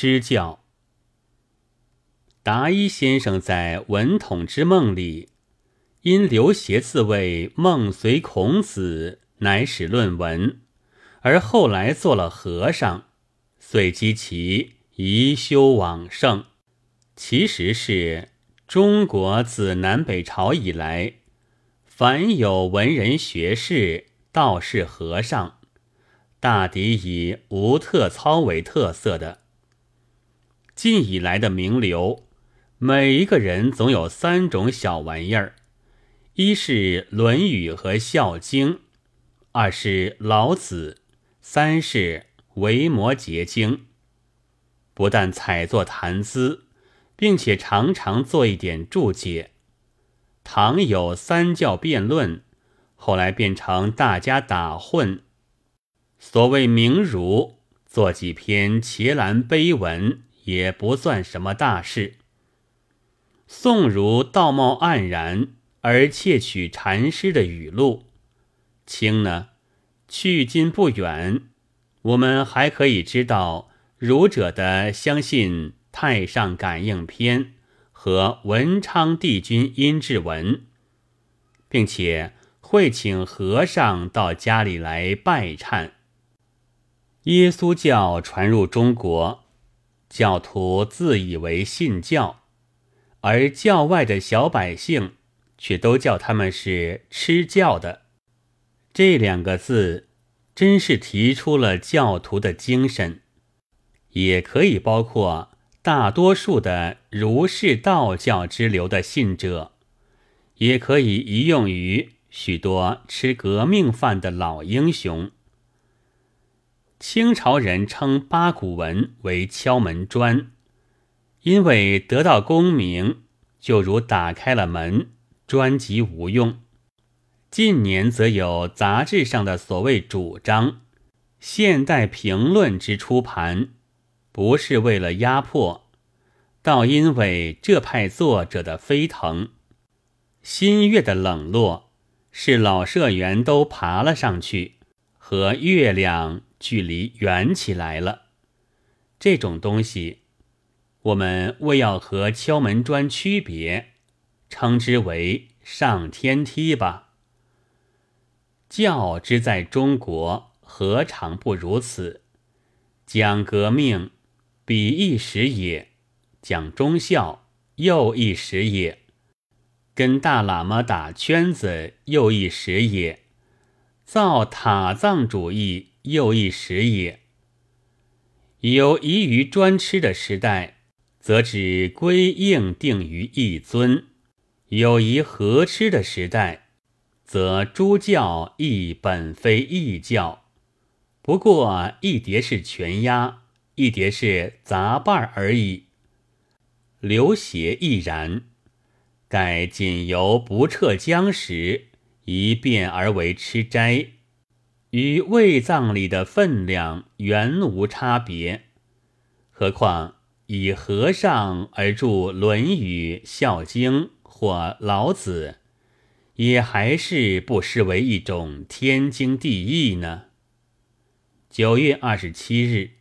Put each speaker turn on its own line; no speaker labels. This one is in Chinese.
吃教。达一先生在《文统之梦》里，因刘勰自谓梦随孔子，乃始论文，而后来做了和尚，遂积其宜修往圣。其实是中国自南北朝以来，凡有文人学士、道士、和尚，大抵以无特操为特色的。近以来的名流。每一个人总有三种小玩意儿：一是《论语》和《孝经》，二是老子，三是《维摩诘经》。不但采作谈资，并且常常做一点注解。唐有三教辩论，后来变成大家打混。所谓名儒，做几篇伽蓝碑文也不算什么大事。宋儒道貌岸然，而窃取禅师的语录；清呢，去今不远，我们还可以知道儒者的相信《太上感应篇》和文昌帝君阴骘文，并且会请和尚到家里来拜忏。耶稣教传入中国，教徒自以为信教。而教外的小百姓却都叫他们是吃教的，这两个字真是提出了教徒的精神，也可以包括大多数的儒释道教之流的信者，也可以移用于许多吃革命饭的老英雄。清朝人称八股文为敲门砖。因为得到功名，就如打开了门，专辑无用。近年则有杂志上的所谓主张，现代评论之出盘，不是为了压迫，倒因为这派作者的飞腾。新月的冷落，是老社员都爬了上去，和月亮距离远起来了。这种东西。我们为要和敲门砖区别，称之为上天梯吧。教之在中国，何尝不如此？讲革命，彼一时也；讲忠孝，又一时也；跟大喇嘛打圈子，又一时也；造塔藏主义，又一时也。有宜于专吃的时代。则只归应定于一尊，有一合吃的时代，则诸教亦本非异教，不过一碟是全鸭，一碟是杂瓣而已。刘勰亦然，盖仅由不撤江时，一变而为吃斋，与胃脏里的分量原无差别，何况？以和尚而著《论语》《孝经》或老子，也还是不失为一种天经地义呢。九月二十七日。